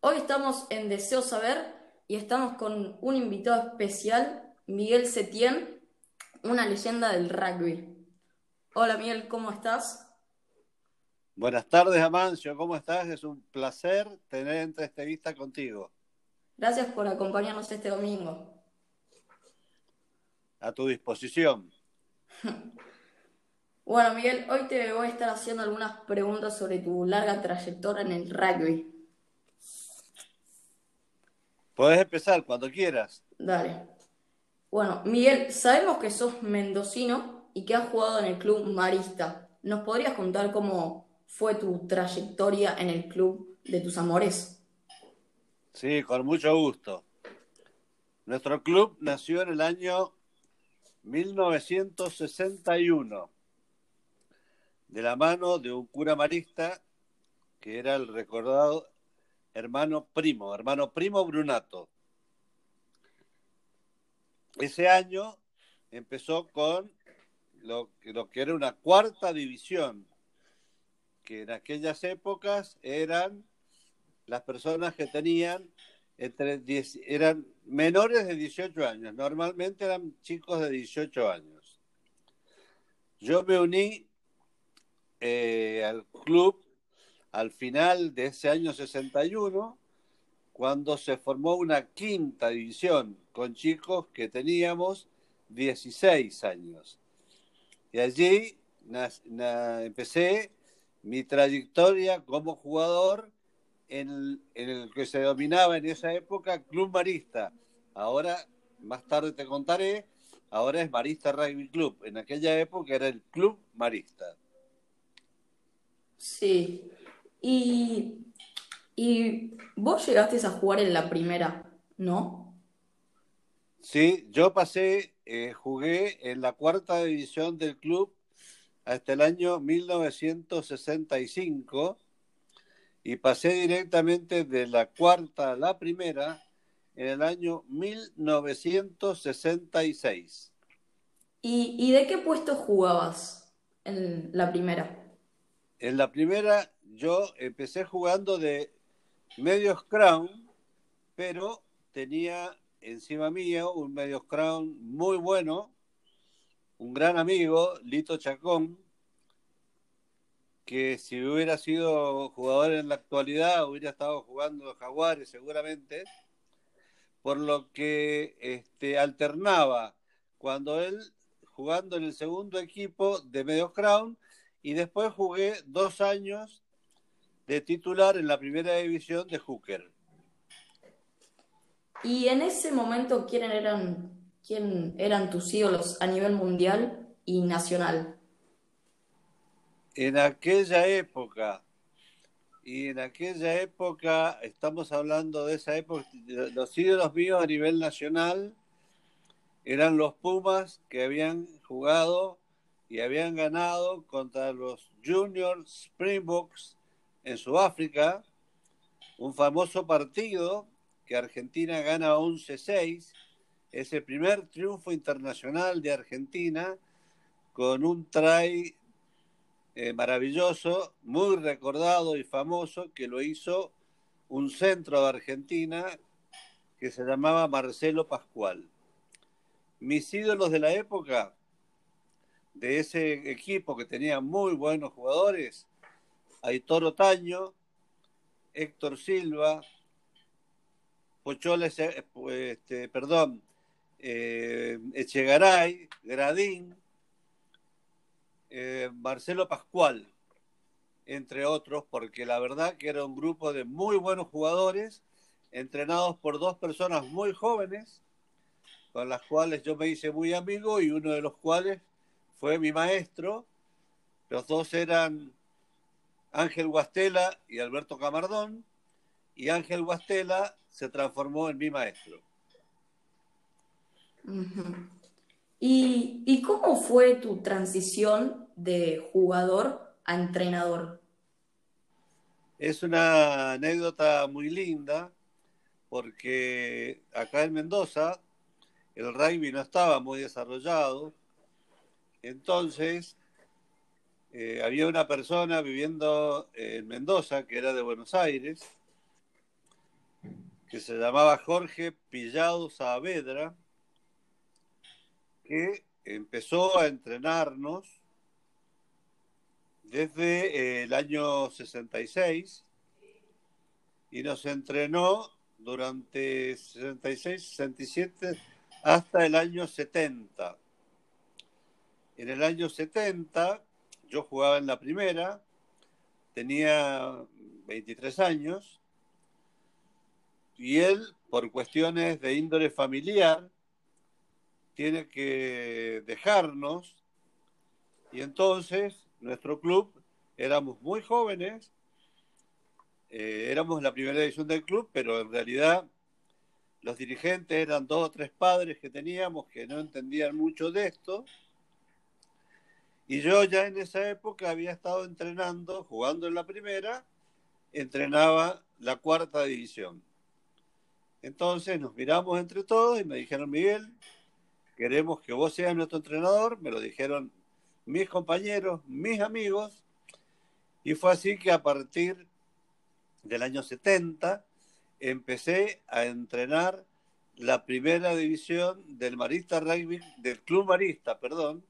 Hoy estamos en Deseo Saber y estamos con un invitado especial, Miguel Setién, una leyenda del rugby. Hola Miguel, ¿cómo estás? Buenas tardes, Amancio, ¿cómo estás? Es un placer tener entrevista contigo. Gracias por acompañarnos este domingo. A tu disposición. Bueno, Miguel, hoy te voy a estar haciendo algunas preguntas sobre tu larga trayectoria en el rugby. Puedes empezar cuando quieras. Dale. Bueno, Miguel, sabemos que sos mendocino y que has jugado en el club Marista. ¿Nos podrías contar cómo fue tu trayectoria en el club de tus amores? Sí, con mucho gusto. Nuestro club nació en el año 1961 de la mano de un cura marista que era el recordado hermano primo, hermano primo Brunato. Ese año empezó con lo, que era una cuarta división, que en aquellas épocas eran las personas que tenían entre 10, eran menores de 18 años, normalmente eran chicos de 18 años. Yo me uní eh, al club al final de ese año 61, cuando se formó una quinta división con chicos que teníamos 16 años. Y allí empecé mi trayectoria como jugador en el, que se dominaba en esa época Club Marista. Ahora, más tarde te contaré, ahora es Marista Rugby Club. En aquella época era el Club Marista. Sí. Y, y vos llegaste a jugar en la primera, ¿no? Sí, yo pasé, eh, jugué en la cuarta división del club hasta el año 1965 y pasé directamente de la cuarta a la primera en el año 1966. ¿Y, y de qué puesto jugabas en la primera? En la primera yo empecé jugando de medios crown, pero tenía encima mío un medios crown muy bueno, un gran amigo, Lito Chacón, que si hubiera sido jugador en la actualidad hubiera estado jugando Jaguares seguramente, por lo que este, alternaba cuando él jugando en el segundo equipo de medios crown y después jugué dos años de titular en la primera división de Hooker. ¿Y en ese momento quién eran, quién eran tus ídolos a nivel mundial y nacional? En aquella época, y en aquella época, estamos hablando de esa época, los ídolos míos a nivel nacional eran los Pumas que habían jugado y habían ganado contra los Junior Springboks en Sudáfrica, un famoso partido que Argentina gana 11-6, es el primer triunfo internacional de Argentina con un try eh, maravilloso, muy recordado y famoso, que lo hizo un centro de Argentina que se llamaba Marcelo Pascual. Mis ídolos de la época, de ese equipo que tenía muy buenos jugadores, Aitor Otaño, Héctor Silva, Pocholes, eh, este, perdón, eh, Echegaray, Gradín, eh, Marcelo Pascual, entre otros, porque la verdad que era un grupo de muy buenos jugadores, entrenados por dos personas muy jóvenes, con las cuales yo me hice muy amigo y uno de los cuales fue mi maestro. Los dos eran Ángel Guastela y Alberto Camardón, y Ángel Guastela se transformó en mi maestro. ¿Y, ¿Y, cómo fue tu transición de jugador a entrenador? Es una anécdota muy linda porque acá en Mendoza el rugby no estaba muy desarrollado. Entonces eh, había una persona viviendo en Mendoza, que era de Buenos Aires, que se llamaba Jorge Pillado Saavedra, que empezó a entrenarnos desde eh, el año 66 y nos entrenó durante 66, 67 hasta el año 70. En el año 70 yo jugaba en la primera, tenía 23 años y él, por cuestiones de índole familiar, tiene que dejarnos y entonces nuestro club éramos muy jóvenes, eh, éramos la primera edición del club, pero en realidad los dirigentes eran dos o tres padres que teníamos que no entendían mucho de esto. Y yo ya en esa época había estado entrenando, jugando en la primera, entrenaba la cuarta división. Entonces nos miramos entre todos y me dijeron, Miguel, queremos que vos seas nuestro entrenador. Me lo dijeron mis compañeros, mis amigos. Y fue así que a partir del año 70 empecé a entrenar la primera división del Marista Rugby, del Club Marista, perdón,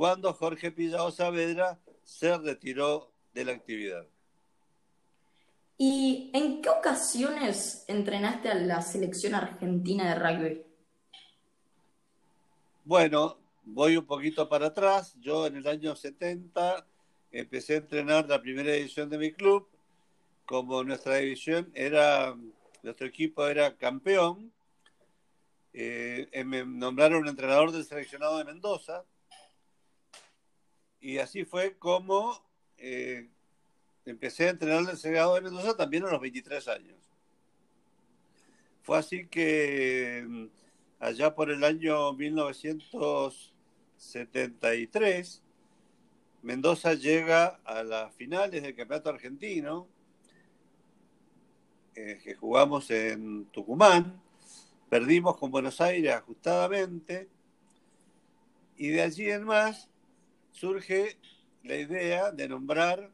cuando Jorge Pillado Saavedra se retiró de la actividad. ¿Y en qué ocasiones entrenaste a la selección argentina de rugby? Bueno, voy un poquito para atrás. Yo en el año 70 empecé a entrenar la primera edición de mi club. Como nuestra división era, nuestro equipo era campeón, eh, eh, me nombraron entrenador del seleccionado de Mendoza. Y así fue como eh, empecé a entrenar el seleccionado de Mendoza también a los 23 años. Fue así que mm, allá por el año 1973, Mendoza llega a las finales del Campeonato Argentino, eh, que jugamos en Tucumán, perdimos con Buenos Aires ajustadamente, y de allí en más surge la idea de nombrar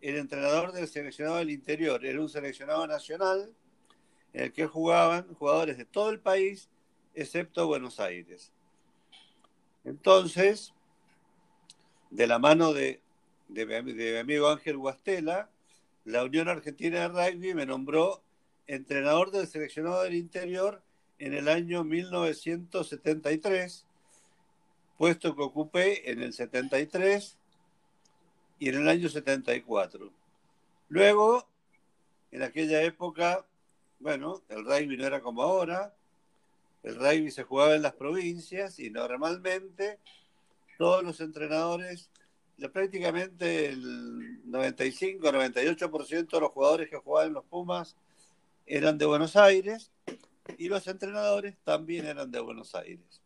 el entrenador del seleccionado del interior. Era un seleccionado nacional en el que jugaban jugadores de todo el país excepto Buenos Aires. Entonces, de la mano de, mi amigo Ángel Guastela, la Unión Argentina de Rugby me nombró entrenador del seleccionado del interior en el año 1973, puesto que ocupé en el 73 y en el año 74. Luego, en aquella época, bueno, el rugby no era como ahora, el rugby se jugaba en las provincias y normalmente todos los entrenadores, prácticamente el 95-98% de los jugadores que jugaban en los Pumas eran de Buenos Aires y los entrenadores también eran de Buenos Aires.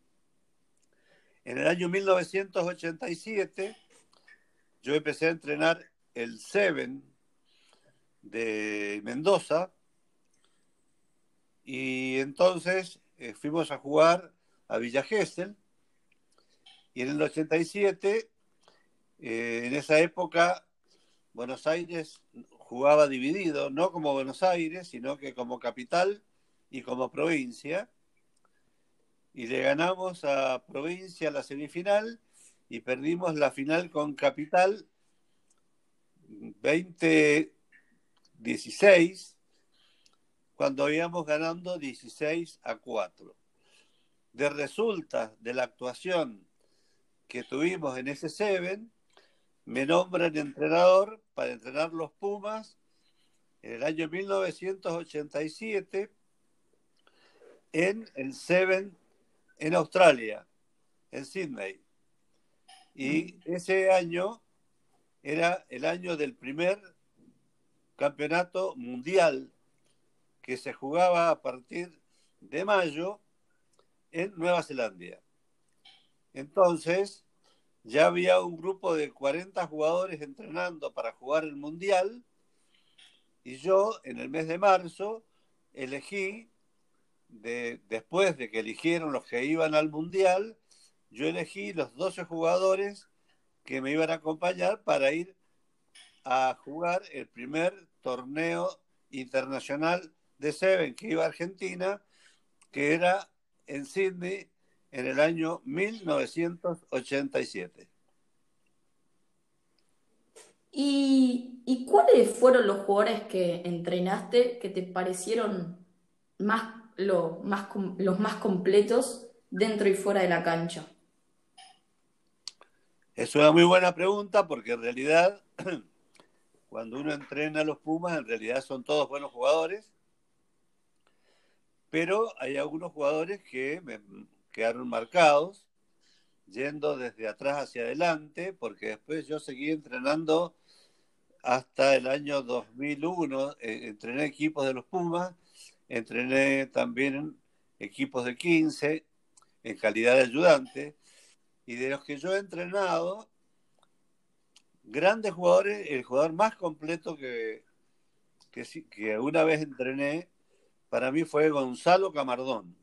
En el año 1987 yo empecé a entrenar el Seven de Mendoza y entonces eh, fuimos a jugar a Villa Gesell y en el 87, eh, en esa época, Buenos Aires jugaba dividido, no como Buenos Aires, sino que como capital y como provincia. Y le ganamos a provincia la semifinal y perdimos la final con capital 2016 cuando íbamos ganando 16 a 4. De resulta de la actuación que tuvimos en ese Seven, me nombran entrenador para entrenar los Pumas en el año 1987 en el Seven en Australia, en Sydney. Y ese año era el año del primer campeonato mundial que se jugaba a partir de mayo en Nueva Zelanda. Entonces, ya había un grupo de 40 jugadores entrenando para jugar el Mundial y yo en el mes de marzo elegí, de, después de que eligieron los que iban al Mundial, yo elegí los 12 jugadores que me iban a acompañar para ir a jugar el primer torneo internacional de Seven que iba a Argentina, que era en Sydney en el año 1987. ¿Y, ¿Y, cuáles fueron los jugadores que entrenaste que te parecieron más, más, los más completos dentro y fuera de la cancha? Es una muy buena pregunta porque en realidad cuando uno entrena a los Pumas en realidad son todos buenos jugadores, pero hay algunos jugadores que me quedaron marcados yendo desde atrás hacia adelante porque después yo seguí entrenando hasta el año 2001, eh, entrené equipos de los Pumas, entrené también equipos de 15 en calidad de ayudante y de los que yo he entrenado, grandes jugadores, el jugador más completo que, que, que una vez entrené, para mí fue Gonzalo Camardón.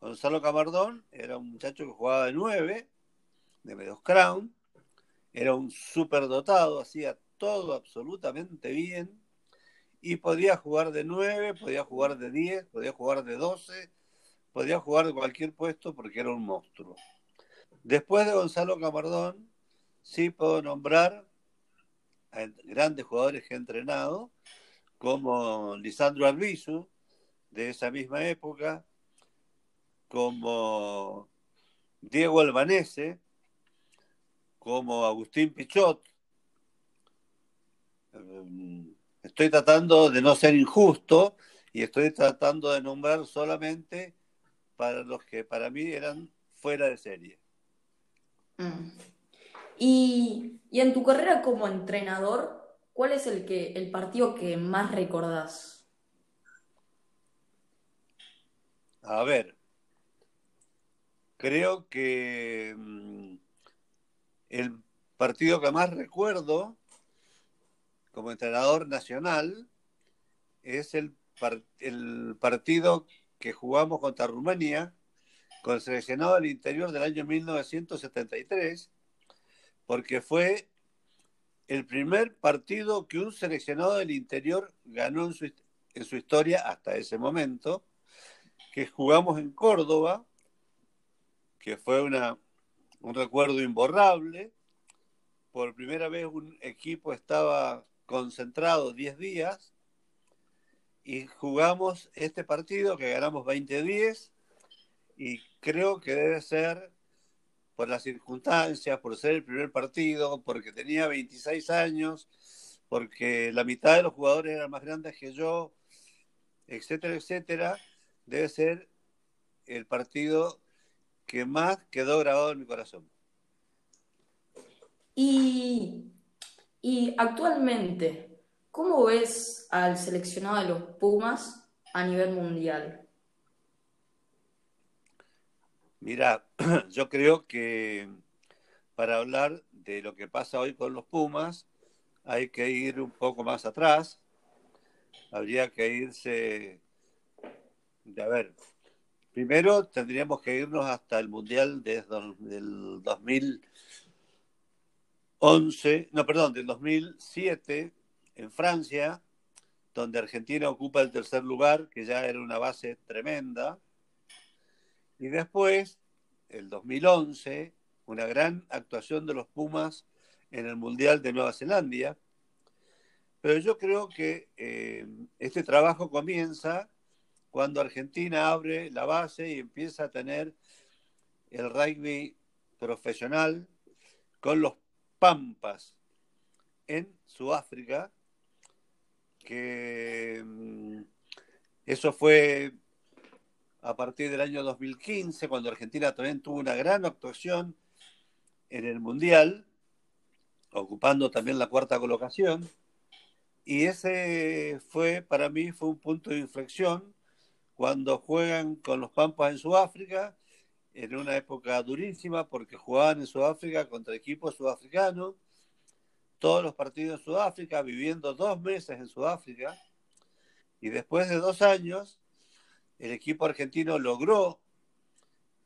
Gonzalo Camardón era un muchacho que jugaba de nueve, de medios crown, era un dotado, hacía todo absolutamente bien y podía jugar de nueve, podía jugar de diez, podía jugar de doce, podía jugar de cualquier puesto porque era un monstruo. Después de Gonzalo Camardón, sí puedo nombrar a grandes jugadores que he entrenado, como Lisandro Albizu, de esa misma época, como Diego Albanese, como Agustín Pichot. Estoy tratando de no ser injusto y estoy tratando de nombrar solamente para los que para mí eran fuera de serie. Mm. Y, en tu carrera como entrenador, ¿cuál es el, que, el partido que más recordás? A ver, creo que mm, el partido que más recuerdo como entrenador nacional es el, partido que jugamos contra Rumanía con el seleccionado del interior del año 1973, porque fue el primer partido que un seleccionado del interior ganó en su, en su historia hasta ese momento, que jugamos en Córdoba, que fue una, un recuerdo imborrable. Por primera vez un equipo estaba concentrado 10 días y jugamos este partido que ganamos 20-10 y creo que debe ser por las circunstancias, por ser el primer partido, porque tenía 26 años, porque la mitad de los jugadores eran más grandes que yo, etcétera, etcétera, debe ser el partido que más quedó grabado en mi corazón. Y, y actualmente, ¿cómo ves al seleccionado de los Pumas a nivel mundial? Mira, yo creo que para hablar de lo que pasa hoy con los Pumas, hay que ir un poco más atrás. Habría que irse, de, a ver, primero tendríamos que irnos hasta el Mundial desde del 2011, no, perdón, del 2007 en Francia, donde Argentina ocupa el tercer lugar, que ya era una base tremenda y después, el 2011, una gran actuación de los Pumas en el Mundial de Nueva Zelanda. Pero yo creo que eh, este trabajo comienza cuando Argentina abre la base y empieza a tener el rugby profesional con los Pampas en Sudáfrica, que mm, eso fue a partir del año 2015, cuando Argentina también tuvo una gran actuación en el Mundial, ocupando también la cuarta colocación. Y ese fue, para mí, fue un punto de inflexión cuando juegan con los Pampas en Sudáfrica, en una época durísima, porque jugaban en Sudáfrica contra equipos sudafricanos, todos los partidos en Sudáfrica, viviendo dos meses en Sudáfrica, y después de dos años el equipo argentino logró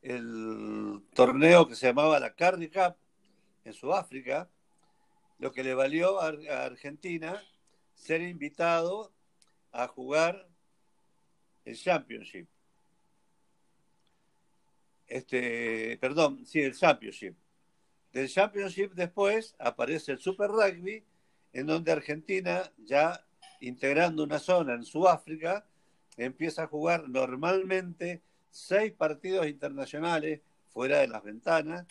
el torneo que se llamaba la Cardi Cup en Sudáfrica, lo que le valió a Argentina ser invitado a jugar el Championship. Este, perdón, sí, el Championship. Del Championship después aparece el Super Rugby, en donde Argentina, ya integrando una zona en Sudáfrica, empieza a jugar normalmente seis partidos internacionales fuera de las ventanas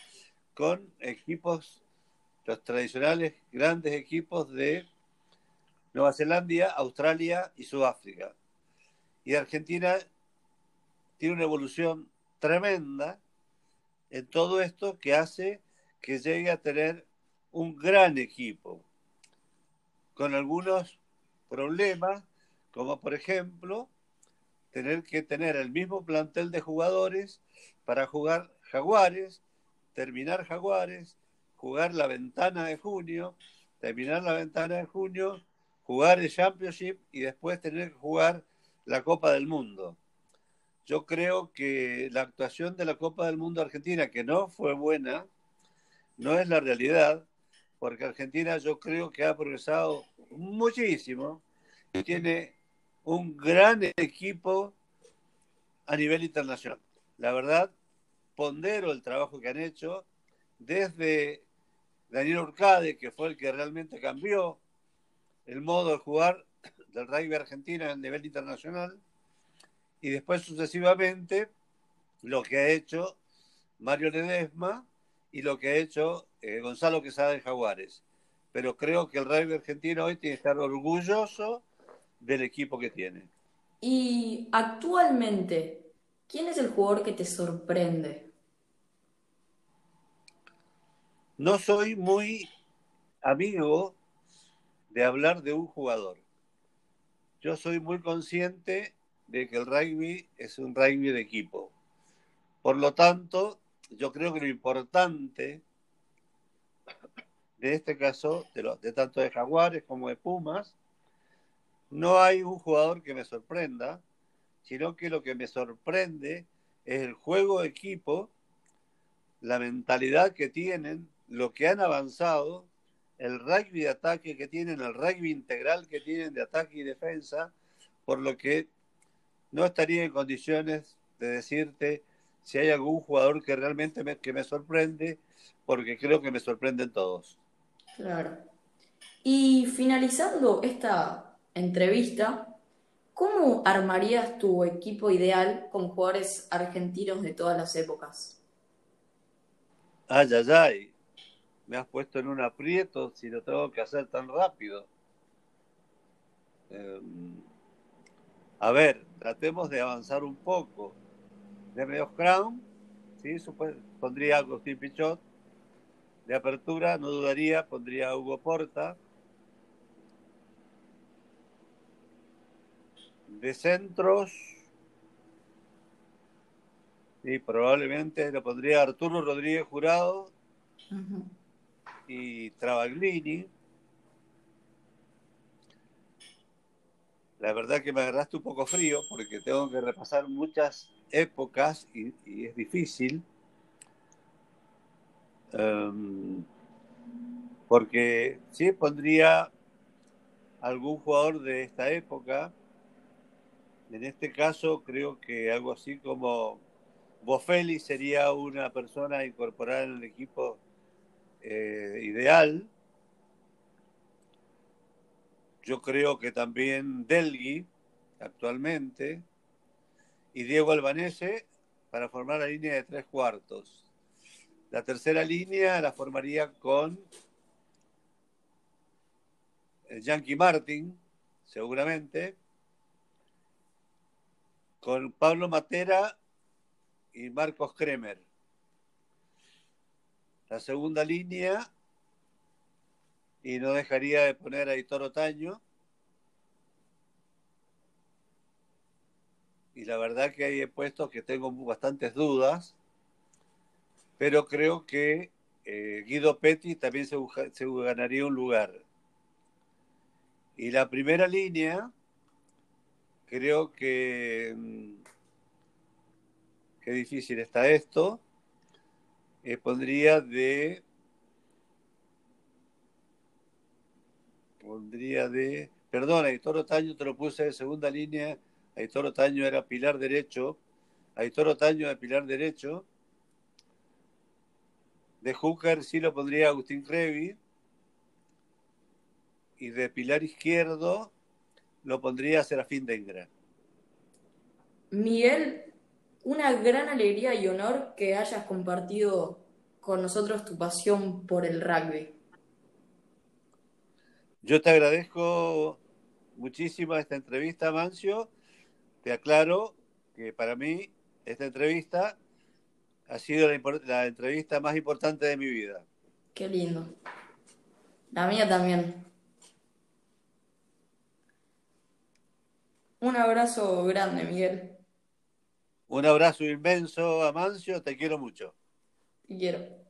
con equipos, los tradicionales grandes equipos de Nueva Zelanda, Australia y Sudáfrica. Y Argentina tiene una evolución tremenda en todo esto que hace que llegue a tener un gran equipo, con algunos problemas, como por ejemplo tener que tener el mismo plantel de jugadores para jugar Jaguares, terminar Jaguares, jugar la ventana de junio, terminar la ventana de junio, jugar el Championship y después tener que jugar la Copa del Mundo. Yo creo que la actuación de la Copa del Mundo Argentina, que no fue buena, no es la realidad, porque Argentina yo creo que ha progresado muchísimo y tiene un gran equipo a nivel internacional. La verdad, pondero el trabajo que han hecho desde Daniel Urcade, que fue el que realmente cambió el modo de jugar del rugby argentino a nivel internacional, y después sucesivamente lo que ha hecho Mario Ledesma y lo que ha hecho eh, Gonzalo Quesada de Jaguares. Pero creo que el rugby argentino hoy tiene que estar orgulloso del equipo que tiene. Y actualmente, ¿quién es el jugador que te sorprende? No soy muy amigo de hablar de un jugador. Yo soy muy consciente de que el rugby es un rugby de equipo. Por lo tanto, yo creo que lo importante de este caso, de, tanto de Jaguares como de Pumas, no hay un jugador que me sorprenda, sino que lo que me sorprende es el juego de equipo, la mentalidad que tienen, lo que han avanzado, el rugby de ataque que tienen, el rugby integral que tienen de ataque y defensa, por lo que no estaría en condiciones de decirte si hay algún jugador que realmente me, que me sorprende, porque creo que me sorprenden todos. Claro. Y finalizando esta entrevista, ¿cómo armarías tu equipo ideal con jugadores argentinos de todas las épocas? Ay, ay, ay. Me has puesto en un aprieto si lo tengo que hacer tan rápido. Em, a ver, tratemos de avanzar un poco. De medio crown, ¿sí? pondría a Agustín Pichot. De apertura, no dudaría, pondría a Hugo Porta. De centros, y probablemente lo pondría Arturo Rodríguez Jurado y Travaglini. La verdad que me agarraste un poco frío porque tengo que repasar muchas épocas y, es difícil. Em, porque sí pondría algún jugador de esta época. En este caso creo que algo así como Bofelli sería una persona incorporada en el equipo eh, ideal. Yo creo que también Delgui, actualmente, y Diego Albanese para formar la línea de tres cuartos. La tercera línea la formaría con Yankee Martin, seguramente, con Pablo Matera y Marcos Kremer. La segunda línea y no dejaría de poner a Hitor Otaño. Y la verdad que hay puestos que tengo bastantes dudas, pero creo que eh, Guido Petty también se, ganaría un lugar. Y la primera línea, creo que... Mm, qué difícil está esto. Eh, pondría de pondría de. Perdona, Toro Taño te lo puse de segunda línea Aitor Otaño era pilar derecho, Aitor Otaño de pilar derecho, de Hooker sí lo pondría Agustín Crevi, y de pilar izquierdo lo pondría Serafín Dengra. Miguel, una gran alegría y honor que hayas compartido con nosotros tu pasión por el rugby. Yo te agradezco muchísimo esta entrevista, Mancio. Te aclaro que para mí esta entrevista ha sido la, entrevista más importante de mi vida. Qué lindo. La mía también. Un abrazo grande, Miguel. Un abrazo inmenso, Amancio, te quiero mucho. Te quiero.